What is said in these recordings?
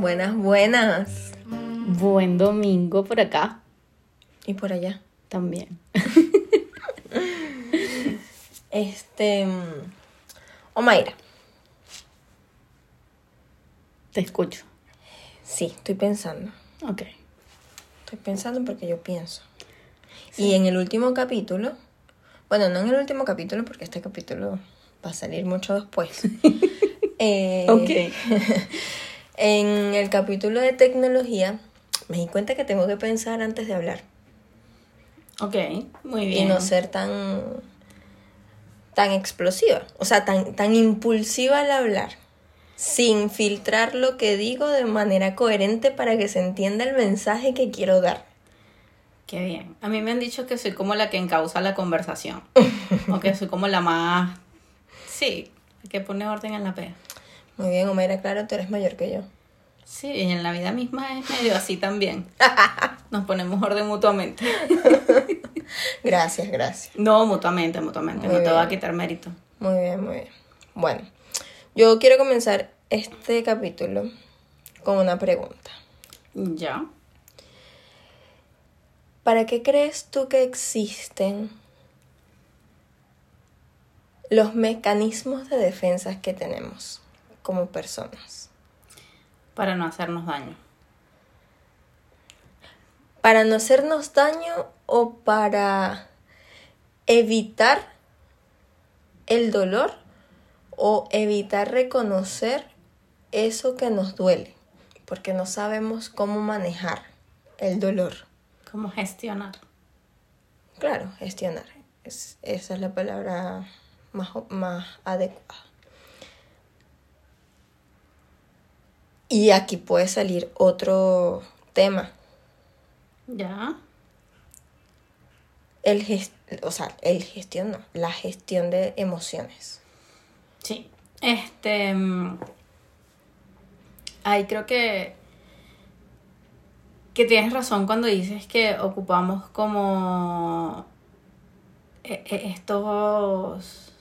Buenas, buenas. Buen domingo por acá Y por allá. también. Este. mm, Omaira, Te escucho. sí, estoy pensando. Ok. Estoy pensando porque yo pienso. Y en el último capítulo, bueno, no en el último capítulo porque este capítulo va a salir mucho después. Eh, En el capítulo de tecnología, me di cuenta que tengo que pensar antes de hablar Ok, muy y bien. no ser tan tan explosiva, o sea, tan tan impulsiva al hablar, sin filtrar lo que digo de manera coherente para que se entienda el mensaje que quiero dar. Qué bien. A mí me han dicho que soy como la que encausa la conversación. o que soy como la más... Sí, que pone orden en la pega. Muy bien, Omaira, claro, tú eres mayor que yo. Sí, y en la vida misma es medio así también. Nos ponemos orden mutuamente. Gracias, gracias. No, mutuamente, mutuamente. Muy no te va a quitar mérito. Muy bien, muy bien. Bueno, yo quiero comenzar este capítulo con una pregunta. Ya. ¿Para qué crees tú que existen los mecanismos de defensa que tenemos como personas? Para no hacernos daño. ¿Para no hacernos daño o para evitar el dolor o evitar reconocer eso que nos duele? Porque no sabemos cómo manejar el dolor. ¿Cómo gestionar? Claro, gestionar. Es- esa es la palabra más, más adecuada. Y aquí puede salir otro tema. Ya. El ges- o sea, el gestión no, la gestión de emociones. Sí. Este. mm, Ay, creo que. Que tienes razón cuando dices que ocupamos como. e- e- Estos.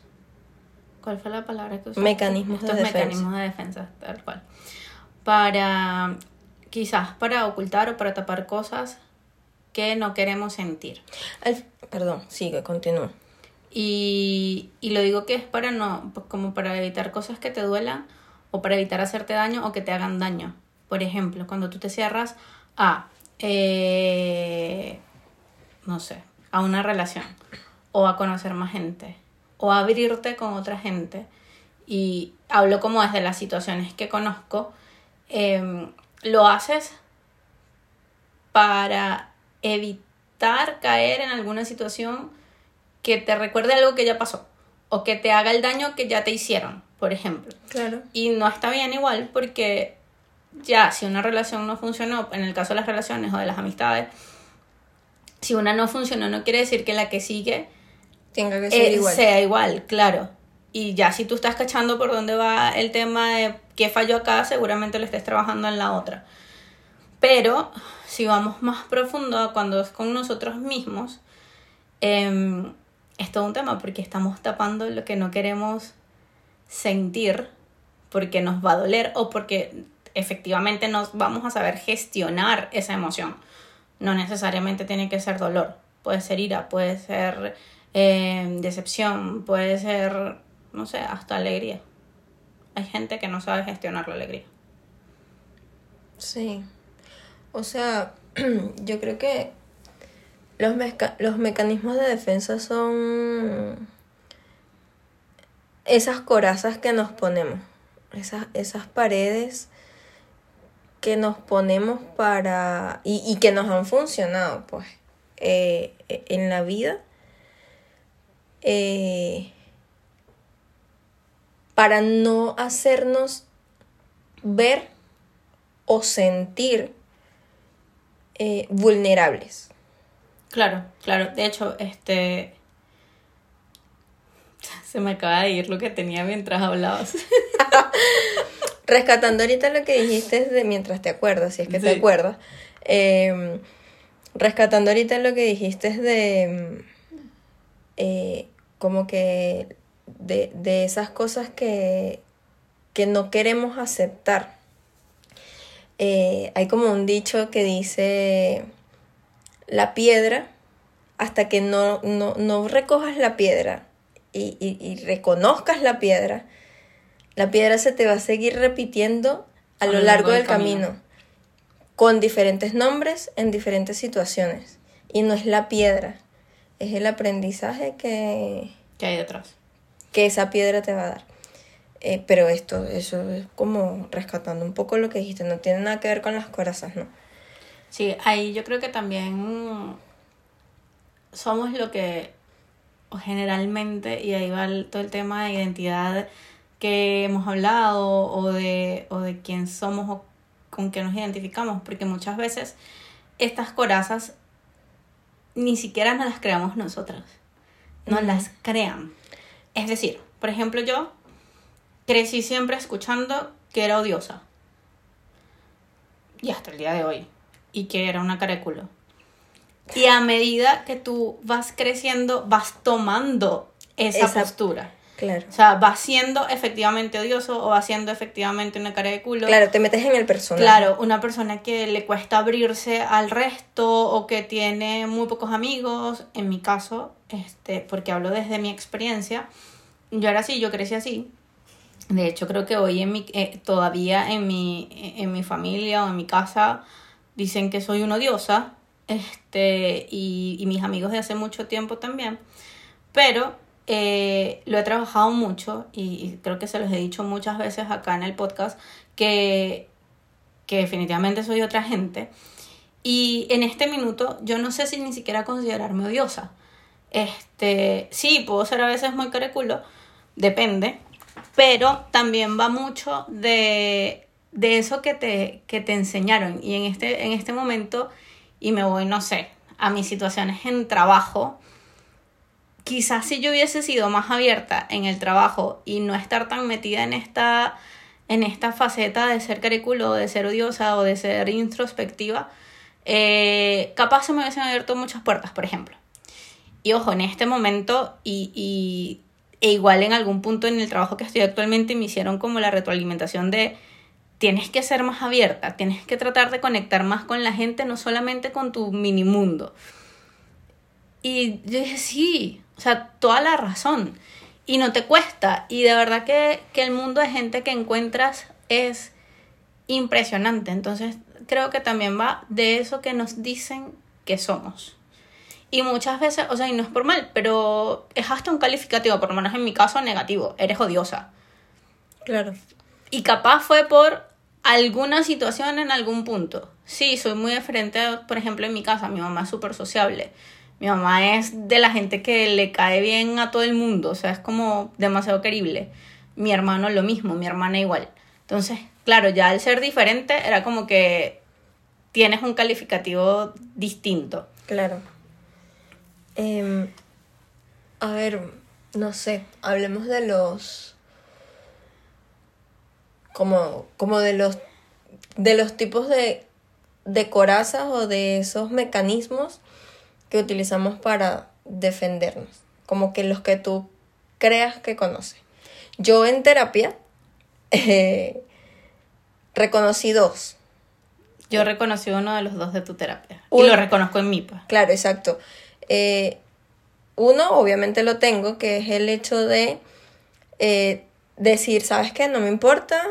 ¿Cuál fue la palabra que usaste? Mecanismos de Estos defensa. mecanismos de defensa, tal cual. Para. Quizás para ocultar o para tapar cosas que no queremos sentir. Perdón, sigue, continúa. Y, y lo digo que es para no, pues como para evitar cosas que te duelan o para evitar hacerte daño o que te hagan daño. Por ejemplo, cuando tú te cierras a, eh, no sé, a una relación o a conocer más gente o a abrirte con otra gente. Y hablo como desde las situaciones que conozco, em, lo haces para evitar caer en alguna situación que te recuerde algo que ya pasó o que te haga el daño que ya te hicieron, por ejemplo. Claro. Y no está bien igual porque ya si una relación no funcionó, en el caso de las relaciones o de las amistades, si una no funcionó no quiere decir que la que sigue Tenga que ser eh, igual. sea igual, claro. Y ya si tú estás cachando por dónde va el tema de qué falló acá, seguramente lo estés trabajando en la otra. Pero si vamos más profundo a cuando es con nosotros mismos, em, es todo un tema porque estamos tapando lo que no queremos sentir porque nos va a doler o porque efectivamente nos vamos a saber gestionar esa emoción. No necesariamente tiene que ser dolor, puede ser ira, puede ser eh, decepción, puede ser, no sé, hasta alegría. Hay gente que no sabe gestionar la alegría. Sí. O sea, yo creo que los, los mecanismos de defensa son esas corazas que nos ponemos, esas, esas paredes que nos ponemos para... y, y que nos han funcionado, pues, eh, en la vida. eh, para no hacernos ver o sentir eh, vulnerables. Claro, claro. De hecho, este. Se me acaba de ir lo que tenía mientras hablabas. Rescatando ahorita lo que dijiste de mientras te acuerdas, si es que te acuerdas. eh, rescatando ahorita lo que dijiste de eh, como que de, de esas cosas que, que no queremos aceptar. eh, hay como un dicho que dice, la piedra, hasta que no, no, no recojas la piedra y, y, y reconozcas la piedra, la piedra se te va a seguir repitiendo a lo largo del camino. con diferentes nombres en diferentes situaciones. Y no es la piedra, es el aprendizaje que, ¿Qué hay detrás? Que esa piedra te va a dar. Eh, pero esto, eso es como rescatando un poco lo que dijiste, no tiene nada que ver con las corazas, ¿no? Sí, ahí yo creo que también somos lo que generalmente, y ahí va el- todo el tema de identidad que hemos hablado, o de, o de quién somos o con qué nos identificamos, porque muchas veces estas corazas ni siquiera nos las creamos nosotras, nos las crean. Es decir, por ejemplo, yo crecí siempre escuchando que era odiosa. Y hasta el día de hoy. Y que era una culo. Y a medida que tú vas creciendo, vas tomando esa, Esa- postura. Claro. O sea, vas siendo efectivamente odioso o vas siendo efectivamente una cara de culo. Claro, te metes en el personaje. Claro, una persona que le cuesta abrirse al resto o que tiene muy pocos amigos, en mi caso, este, porque hablo desde mi experiencia, yo era así, yo crecí así. De hecho, creo que hoy en mi, eh, todavía en mi, en mi familia o en mi casa dicen que soy una odiosa, este, y, y mis amigos de hace mucho tiempo también. Pero eh, lo he trabajado mucho y, creo que se los he dicho muchas veces acá en el podcast que, que definitivamente soy otra gente. Y en este minuto yo no sé si ni siquiera considerarme odiosa. Este, sí, puedo ser a veces muy careculo, depende, pero también va mucho de, de eso que te, que te enseñaron. Y en este, en este momento, y me voy, no sé, a mis situaciones en trabajo, quizás si yo hubiese sido más abierta en el trabajo y no estar tan metida en esta, en esta faceta de ser cariculo, de ser odiosa o de ser introspectiva, eh, capaz se me hubiesen abierto muchas puertas, por ejemplo. Y ojo, en este momento y, y e igual en algún punto en el trabajo que estoy actualmente me hicieron como la retroalimentación de tienes que ser más abierta, tienes que tratar de conectar más con la gente, no solamente con tu mini mundo. Y yo dije, sí, o sea, toda la razón. Y no te cuesta. Y de verdad que, que el mundo de gente que encuentras es impresionante. Entonces, creo que también va de eso que nos dicen que somos. Y muchas veces, o sea, y no es por mal, pero es hasta un calificativo, por lo menos en mi caso, negativo. Eres odiosa. Claro. Y capaz fue por alguna situación en algún punto. Sí, soy muy diferente, por ejemplo, en mi casa. Mi mamá es súper sociable. Mi mamá es de la gente que le cae bien a todo el mundo. O sea, es como demasiado querible. Mi hermano lo mismo, mi hermana igual. Entonces, claro, ya al ser diferente era como que tienes un calificativo distinto. Claro. Em, a ver, no sé, hablemos de los. Como, como de los. De los tipos de, de corazas o de esos mecanismos que utilizamos para defendernos. Como que los que tú creas que conoces. Yo en terapia eh, reconocí dos. Yo reconocí uno de los dos de tu terapia. Y lo reconozco en mí, pues. Claro, exacto. Eh, uno, obviamente lo tengo, que es el hecho de eh, decir, ¿sabes qué? No me importa,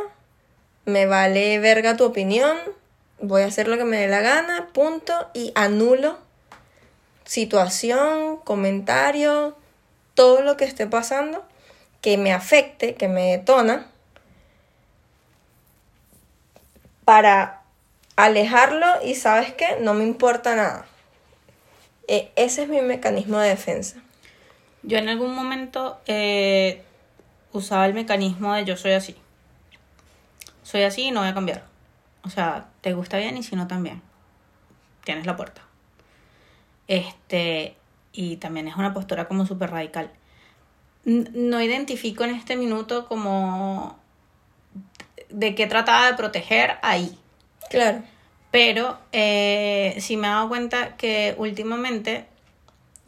me vale verga tu opinión, voy a hacer lo que me dé la gana, punto, y anulo situación, comentario, todo lo que esté pasando que me afecte, que me detona, para alejarlo y sabes qué, no me importa nada. E- ese es mi mecanismo de defensa. Yo en algún momento eh, usaba el mecanismo de yo soy así. Soy así y no voy a cambiar. O sea, te gusta bien y si no también. Tienes la puerta. Este, y también es una postura como súper radical. No identifico en este minuto como de qué trataba de proteger ahí. Claro. Pero eh, sí me he dado cuenta que últimamente,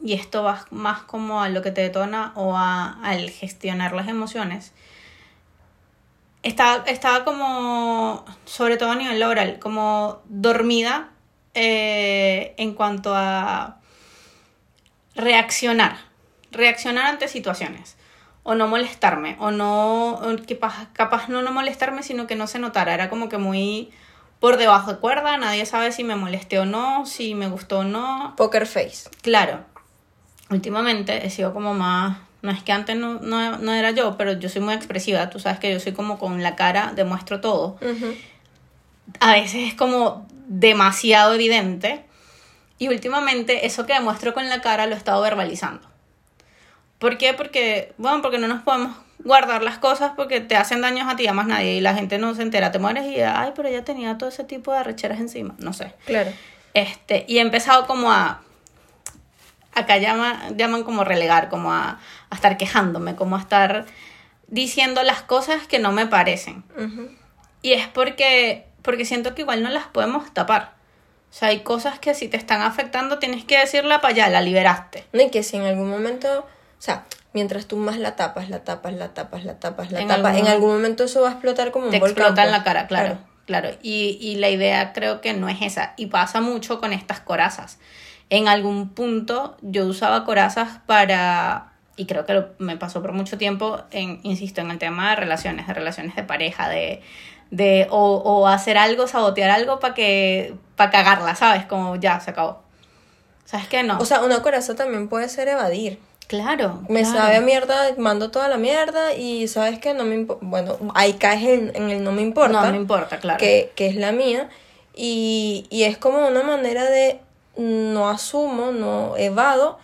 y esto va más como a lo que te detona o a, al gestionar las emociones, estaba, estaba como, sobre todo a nivel laboral, como dormida eh, en cuanto a reaccionar, reaccionar ante situaciones, o no molestarme, o no, o que pa- capaz no no molestarme, sino que no se notara, era como que muy por debajo de cuerda, nadie sabe si me molesté o no, si me gustó o no, Poker face. Claro, últimamente he sido como más, no es que antes no, no, no era yo, pero yo soy muy expresiva, tú sabes que yo soy como con la cara, demuestro todo. A veces es como demasiado evidente y últimamente eso que demuestro con la cara lo he estado verbalizando. ¿Por qué? Porque, bueno, porque no nos podemos guardar las cosas porque te hacen daños a ti y a más nadie y la gente no se entera, te mueres y, ay, pero ella tenía todo ese tipo de arrecheras encima, no sé. Claro. Este, y he empezado como a. Acá llama, llaman como relegar, como a, a estar quejándome, como a estar diciendo las cosas que no me parecen. Y es porque, porque siento que igual no las podemos tapar. O sea, hay cosas que si te están afectando tienes que decirla para allá, la liberaste. No, y que si en algún momento, o sea, mientras tú más la tapas, la tapas, la tapas, la tapas, la En tapas, algún en algún momento eso va a explotar como un te volcán. explota en pues. la cara, claro, claro. Y, y la idea creo que no es esa. Y pasa mucho con estas corazas. En algún punto yo usaba corazas para, y creo que lo- me pasó por mucho tiempo, en, insisto, en el tema de relaciones, de relaciones de pareja, de, de o, o hacer algo, sabotear algo para que, para cagarla, ¿sabes? Como ya, se acabó. ¿Sabes qué? No. O sea, una coraza también puede ser evadir. claro. Me claro. sabe a mierda, mando toda la mierda y sabes que no me importa. Bueno, ahí caes en, en el no me importa. No me importa, claro. que, que es la mía. Y, y es como una manera de no asumo, no evado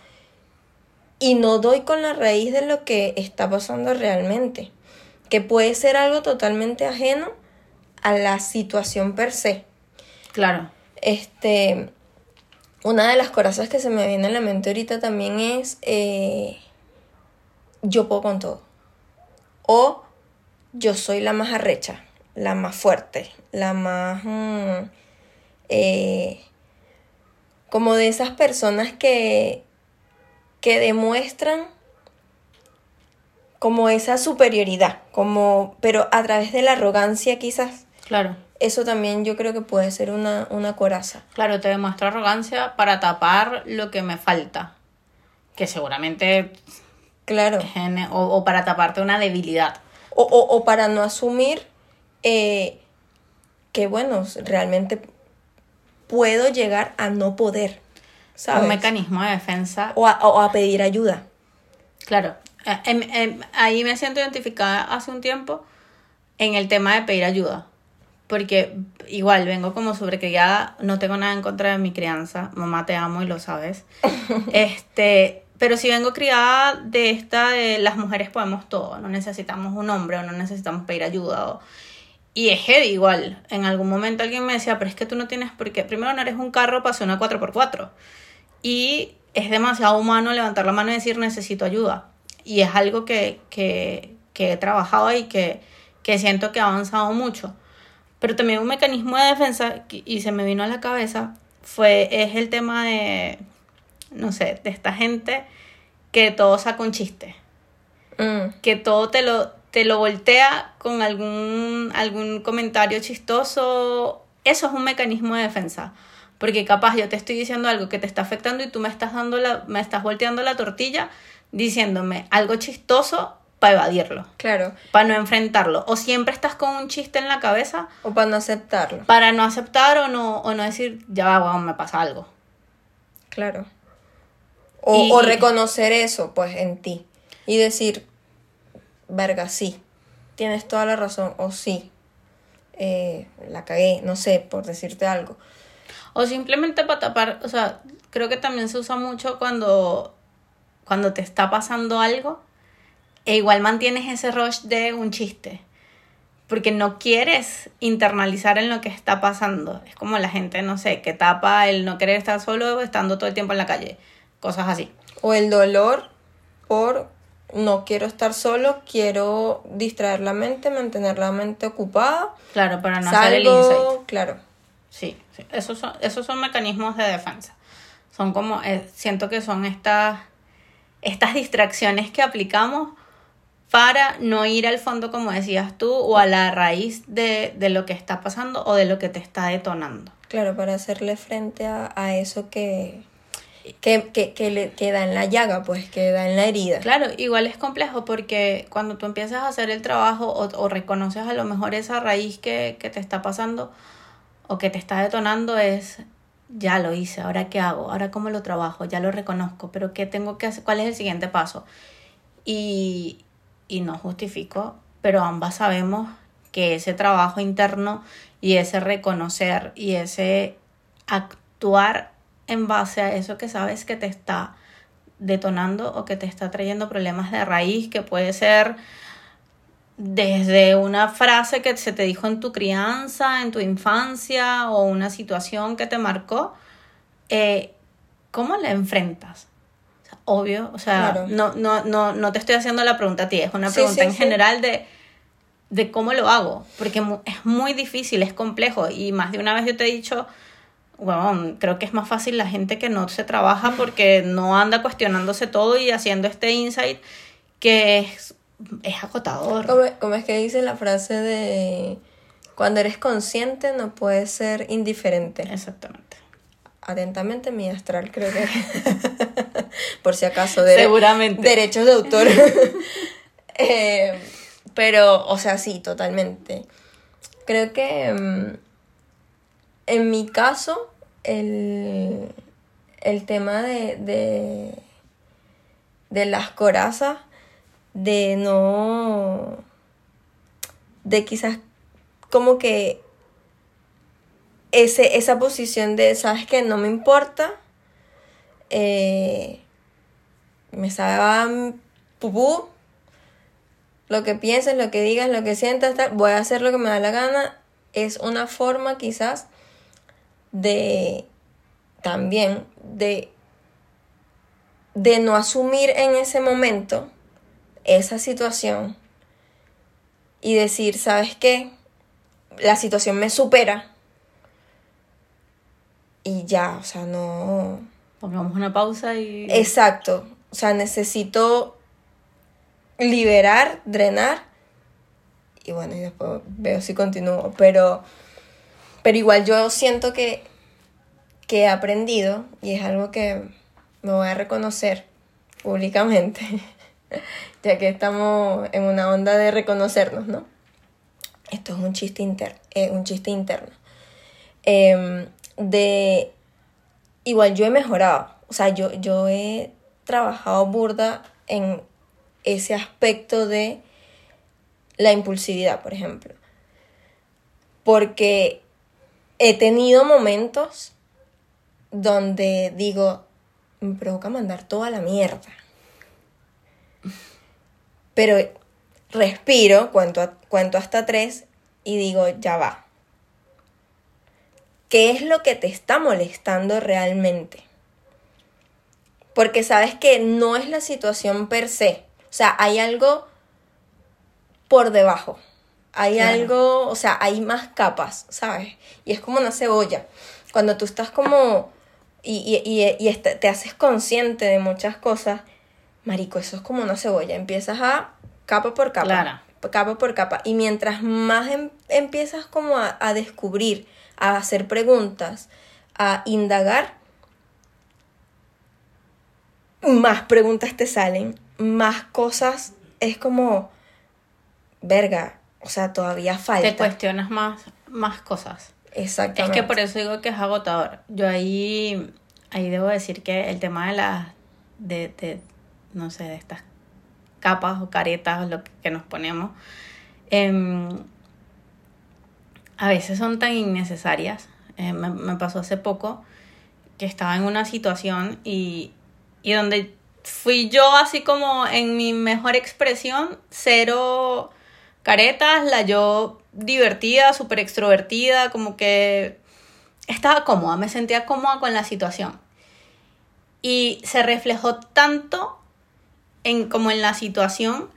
y no doy con la raíz de lo que está pasando realmente. Que puede ser algo totalmente ajeno a la situación per se. Claro. Este, una de las corazas que se me viene a la mente ahorita también es eh, yo puedo con todo. O yo soy la más arrecha, la más fuerte, la más... mm, eh, como de esas personas que, que demuestran como esa superioridad, como, pero a través de la arrogancia quizás. Claro. Eso también yo creo que puede ser una, una coraza. Claro, te demuestro arrogancia para tapar lo que me falta. Que seguramente Claro. o, o para taparte una debilidad. O, o, o para no asumir eh, que, bueno, realmente puedo llegar a no poder, ¿sabes? Un mecanismo de defensa. O a, o a pedir ayuda. Claro. Eh, em- em, ahí me siento identificada hace un tiempo en el tema de pedir ayuda. Porque igual vengo como sobrecriada, no tengo nada en contra de mi crianza, mamá te amo y lo sabes. este, pero si vengo criada de esta de las mujeres podemos todo, no necesitamos un hombre o no necesitamos pedir ayuda. o- y es heavy igual. En algún momento alguien me decía, pero es que tú no tienes por qué. Primero no eres un carro para una 4x4. Y es demasiado humano levantar la mano y decir necesito ayuda. Y es algo que, que, que he trabajado y que, que siento que ha avanzado mucho. Pero también un mecanismo de defensa, y se me vino a la cabeza, fue, es el tema de, no sé, de esta gente que todo saca un chiste Mm, que todo te lo, te lo voltea con algún, algún comentario chistoso. Eso es un mecanismo de defensa. Porque capaz yo te estoy diciendo algo que te está afectando y tú me estás dando la, me estás volteando la tortilla diciéndome algo chistoso para evadirlo, claro. para no enfrentarlo. O siempre estás con un chiste en la cabeza O para no aceptarlo. para no aceptar o no, o no decir, ya va, weón, me pasa algo. Claro. O, Y- o reconocer eso, pues, en ti. Y decir, verga, sí, tienes toda la razón. O sí, eh, la cagué, no sé, por decirte algo. O simplemente para tapar, o sea, creo que también se usa mucho cuando, cuando te está pasando algo e igual mantienes ese rush de un chiste. Porque no quieres internalizar en lo que está pasando. Es como la gente, no sé, que tapa el no querer estar solo estando todo el tiempo en la calle. Cosas así. O el dolor por no quiero estar solo, quiero distraer la mente, mantener la mente ocupada. Claro, para no hacer el insight. Salgo, claro. Sí, sí. Esos, son, esos son mecanismos de defensa. Son como, eh, siento que son estas, estas distracciones que aplicamos para no ir al fondo, como decías tú, o a la raíz de, de lo que está pasando o de lo que te está detonando. Claro, para hacerle frente a, a eso que, que, que, que le queda en la llaga, pues queda en la herida. Claro, igual es complejo porque cuando tú empiezas a hacer el trabajo o, o reconoces a lo mejor esa raíz que, que te está pasando o que te está detonando es ya lo hice, ahora qué hago, ahora cómo lo trabajo, ya lo reconozco, pero qué tengo que hacer, cuál es el siguiente paso. Y, y no justifico, pero ambas sabemos que ese trabajo interno y ese reconocer y ese actuar en base a eso que sabes que te está detonando o que te está trayendo problemas de raíz, que puede ser desde una frase que se te dijo en tu crianza, en tu infancia o una situación que te marcó, eh, ¿cómo la enfrentas? Obvio, o sea, Claro. no, no, no, no te estoy haciendo la pregunta a ti, es una Sí, pregunta sí, en sí. general de, de cómo lo hago, porque es muy difícil, es complejo y más de una vez yo te he dicho, bueno, creo que es más fácil la gente que no se trabaja porque no anda cuestionándose todo y haciendo este insight que es, es agotador. ¿Cómo, cómo es que dice la frase de cuando eres consciente no puedes ser indiferente? Exactamente. Atentamente mi astral, creo que. Por si acaso. Seguramente. Derechos de autor. Eh, pero, o sea, sí, totalmente. Creo que mm, en mi caso, el, el tema de, de, de las corazas, de no. de quizás como que ese, esa posición de, ¿sabes qué? No me importa. eh, me sabe pupú. Lo que pienses, lo que digas, lo que sientas, tal, voy a hacer lo que me da la gana. Es una forma quizás de también de de no asumir en ese momento esa situación y decir, ¿sabes qué? La situación me supera y ya, o sea, no... Pongamos una pausa y... Exacto, o sea, necesito liberar, drenar y bueno, y después veo si continúo, pero, pero igual yo siento que, que he aprendido y es algo que me voy a reconocer públicamente, ya que estamos en una onda de reconocernos, ¿no? Esto es un chiste interno, un chiste interno. Em, de igual yo he mejorado, o sea, yo, yo he trabajado burda en ese aspecto de la impulsividad, por ejemplo. Porque he tenido momentos donde digo, me provoca mandar toda la mierda. Pero respiro, cuento, cuento hasta tres y digo, ya va. ¿Qué es lo que te está molestando realmente? Porque sabes que no es la situación per se. O sea, hay algo por debajo. Hay Claro. algo, o sea, hay más capas, ¿sabes? Y es como una cebolla. Cuando tú estás como y, y, y, y est- te haces consciente de muchas cosas, marico, eso es como una cebolla. Empiezas a capa por capa. Claro. Capa por capa. Y mientras más em- empiezas como a, a descubrir, a hacer preguntas, a indagar, más preguntas te salen, más cosas. Es como, verga, o sea, todavía falta. Te cuestionas más, más cosas. Es Exactamente. que por eso digo que es agotador. Yo ahí, ahí debo decir que el tema de las, de, de, no sé, de estas capas o caretas o lo que, que nos ponemos, em, a veces son tan innecesarias. Eh, me, me pasó hace poco que estaba en una situación y, y donde fui yo así como en mi mejor expresión, cero caretas, la yo divertida, súper extrovertida, como que estaba cómoda, me sentía cómoda con la situación. Y se reflejó tanto en, como en la situación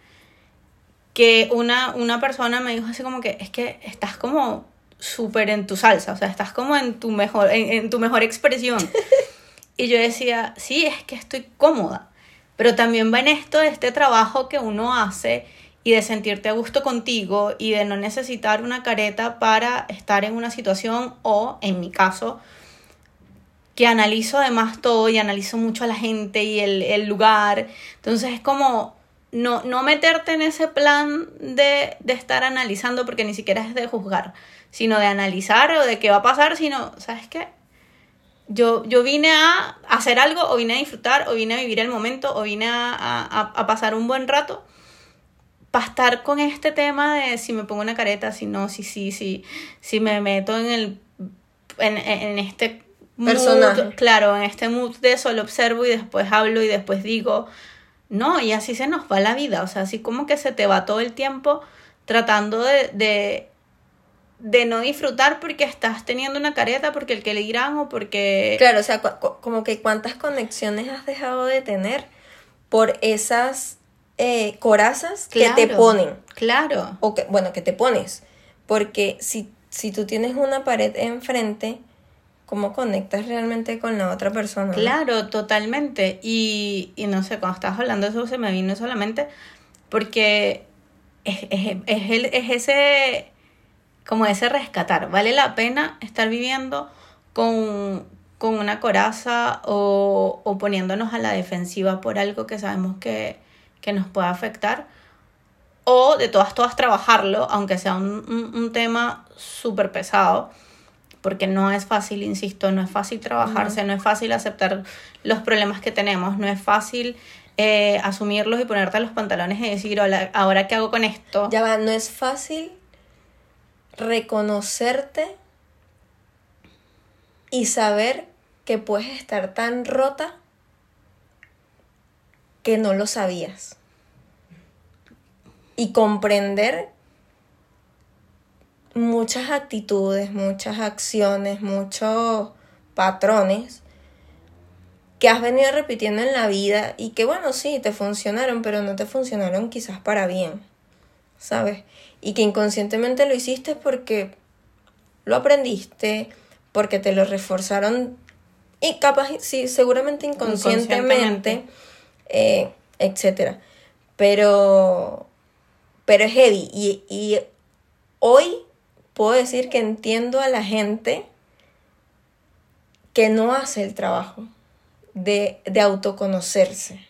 que una, una persona me dijo así como que es que estás como súper en tu salsa, o sea, estás como en tu mejor, en, en tu mejor expresión. y yo decía, sí, es que estoy cómoda, Pero también va en esto de este trabajo que uno hace y de sentirte a gusto contigo y de no necesitar una careta para estar en una situación o, en mi caso, que analizo además todo y analizo mucho a la gente y el, el lugar. Entonces es como no, no meterte en ese plan de, de, estar analizando porque ni siquiera es de juzgar, sino de analizar o de qué va a pasar, sino, ¿sabes qué? Yo, yo vine a hacer algo o vine a disfrutar o vine a vivir el momento o vine a, a, a pasar un buen rato para estar con este tema de si me pongo una careta, si no, si sí, si, si me meto en el en, en este personaje. Mood, claro, en este mood de solo observo y después hablo y después digo, no, y así se nos va la vida, o sea, así como que se te va todo el tiempo tratando de, de, de no disfrutar porque estás teniendo una careta, porque el que le dirán o porque... Claro, o sea, como que cuántas conexiones has dejado de tener por esas eh, corazas claro, que te ponen. Claro. O que, bueno, que te pones. Porque si, si tú tienes una pared enfrente, ¿cómo conectas realmente con la otra persona? Claro, totalmente. Y, y no sé, cuando estabas hablando de eso se me vino solamente porque es, es, es, el, es ese, como ese rescatar. Vale la pena estar viviendo con, con una coraza o, o poniéndonos a la defensiva por algo que sabemos que, que nos pueda afectar. O de todas, todas trabajarlo, aunque sea un, un, un tema súper pesado porque no es fácil, insisto, no es fácil trabajarse, uh -huh. no es fácil aceptar los problemas que tenemos, no es fácil eh, asumirlos y ponerte los pantalones y decir, Hola, ahora qué hago con esto. Ya va, no es fácil reconocerte y saber que puedes estar tan rota que no lo sabías. Y comprender muchas actitudes, muchas acciones, muchos patrones que has venido repitiendo en la vida y que bueno, sí, te funcionaron, pero no te funcionaron quizás para bien, ¿sabes? Y que inconscientemente lo hiciste porque lo aprendiste, porque te lo reforzaron y capaz, sí, seguramente inconscientemente. Eh, etcétera. Pero, pero es heavy y, y hoy puedo decir que entiendo a la gente que no hace el trabajo de, de, autoconocerse.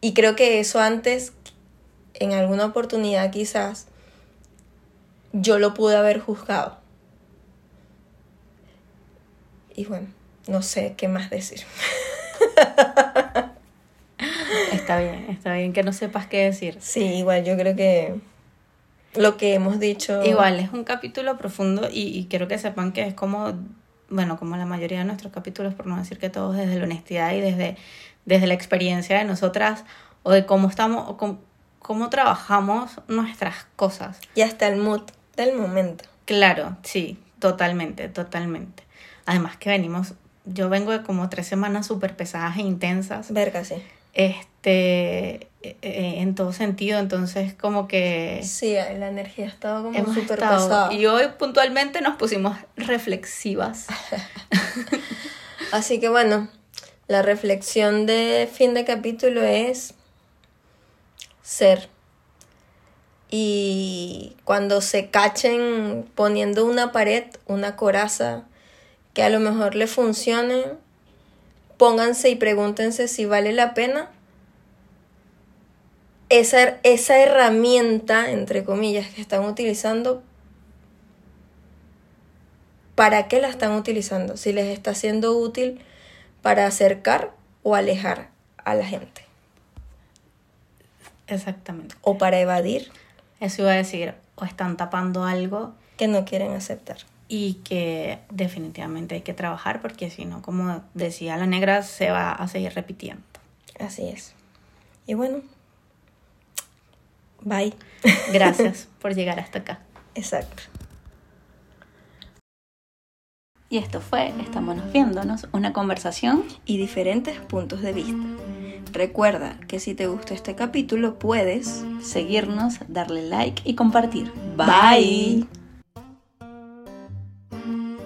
Y creo que eso antes, en alguna oportunidad quizás, yo lo pude haber juzgado. Y bueno, no sé qué más decir. Está bien, está bien que no sepas qué decir. Sí, igual yo creo que lo que hemos dicho. Igual, es un capítulo profundo y, y, quiero que sepan que es como, bueno, como la mayoría de nuestros capítulos, por no decir que todos desde la honestidad y desde, desde la experiencia de nosotras o de cómo estamos, o cómo, cómo trabajamos nuestras cosas. Y hasta el mood del momento. Claro, sí, totalmente, totalmente. Además que venimos, yo vengo de como tres semanas súper pesadas e intensas. Verga, sí este en todo sentido entonces como que sí la energía ha estado como súper pesada y hoy puntualmente nos pusimos reflexivas así que bueno la reflexión de fin de capítulo es ser y cuando se cachen poniendo una pared una coraza que a lo mejor le funcione pónganse y pregúntense si vale la pena esa, esa herramienta, entre comillas, que están utilizando, ¿para qué la están utilizando? Si les está siendo útil para acercar o alejar a la gente. Exactamente. O para evadir. Eso iba a decir, o están tapando algo que no quieren aceptar y que definitivamente hay que trabajar porque si no, como decía la negra, se va a seguir repitiendo. Así es. Y bueno, bye. Gracias por llegar hasta acá. Exacto. Y esto fue Estamos viéndonos, una conversación y diferentes puntos de vista. Recuerda que si te gustó este capítulo puedes seguirnos, darle like y compartir. Bye. Bye.